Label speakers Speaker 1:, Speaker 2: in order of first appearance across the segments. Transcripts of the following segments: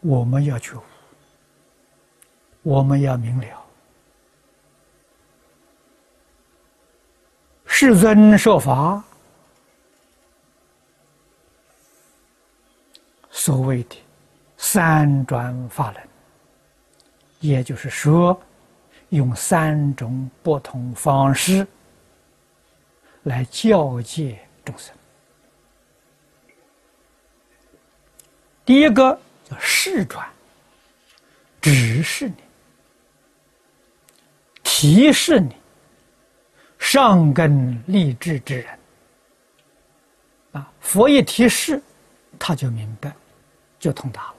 Speaker 1: 我们要觉悟，我们要明了。世尊说法，所谓的三转法轮，也就是说，用三种不同方式来教诫众生。第一个叫示转，指示你，提示你。上根立志之人，啊，佛一提示，他就明白，就通达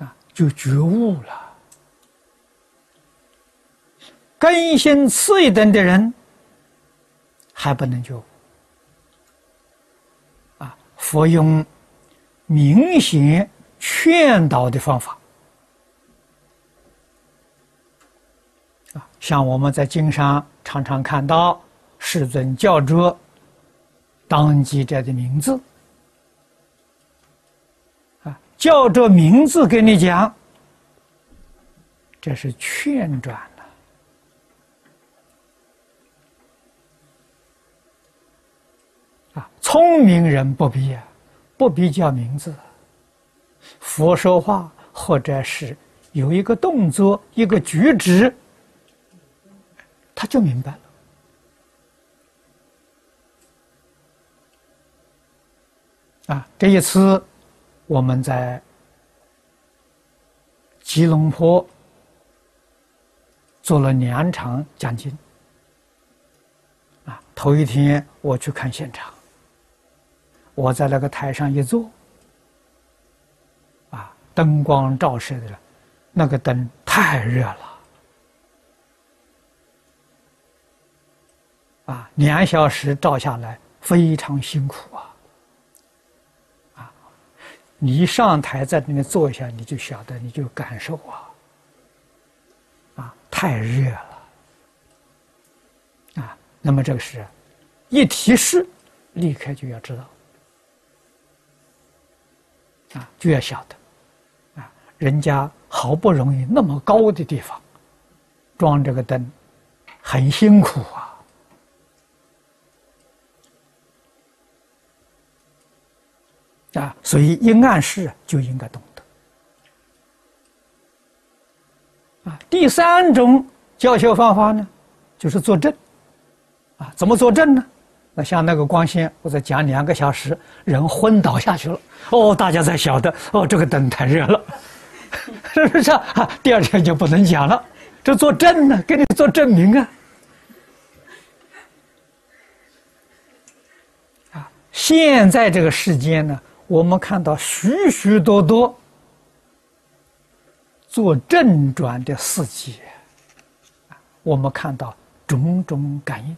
Speaker 1: 了，啊，就觉悟了。根性次一等的人，还不能觉悟，啊，佛用明显劝导的方法啊。像我们在经上常常看到世尊叫着当机者的名字，啊，叫着名字跟你讲，这是劝转了。啊，聪明人不必啊，不必叫名字。佛说话或者是有一个动作，一个举止。他就明白了啊！这一次我们在吉隆坡做了两场讲经啊。头一天我去看现场，我在那个台上一坐啊，灯光照射的，那个灯太热了。啊，两小时照下来非常辛苦啊！啊，你一上台在那边坐一下，你就晓得，你就感受啊，啊，太热了啊！那么这个是，一提示，立刻就要知道就要晓得啊，人家好不容易那么高的地方装这个灯，很辛苦啊。啊，所以一暗示就应该懂得。啊，第三种教学方法呢，就是坐正。啊，怎么坐正呢？那像那个光线，我在讲两个小时，人昏倒下去了。哦，大家才晓得，哦，这个灯太热了，是不是啊？第二天就不能讲了。这作证呢，给你做证明啊。啊，现在这个世间呢。我们看到许许多多做正转的事迹，我们看到种种感应，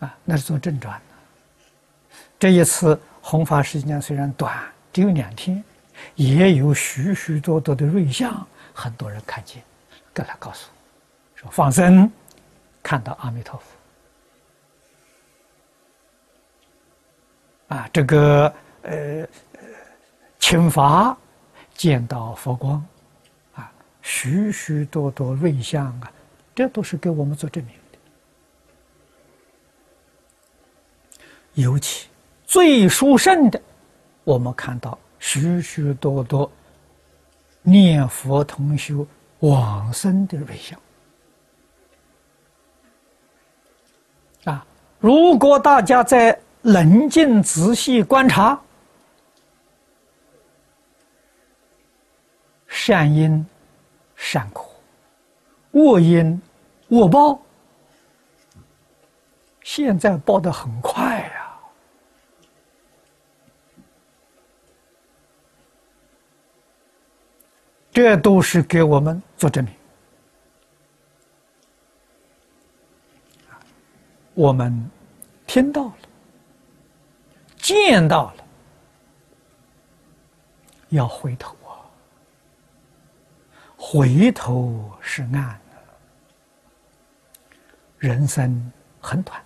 Speaker 1: 啊，那是做正转的。这一次弘法时间虽然短，只有两天，也有许许多多的瑞相，很多人看见，跟他告诉说放生，看到阿弥陀佛。啊，这个呃，请法见到佛光，啊，许许多多瑞相啊，这都是给我们做证明的。尤其最殊胜的，我们看到许许多多念佛同修往生的瑞相。啊，如果大家在。冷静仔细观察，善因善果，恶因恶报。现在报的很快这都是给我们做证明。我们听到了。见到了，要回头啊！回头是岸，人生很短。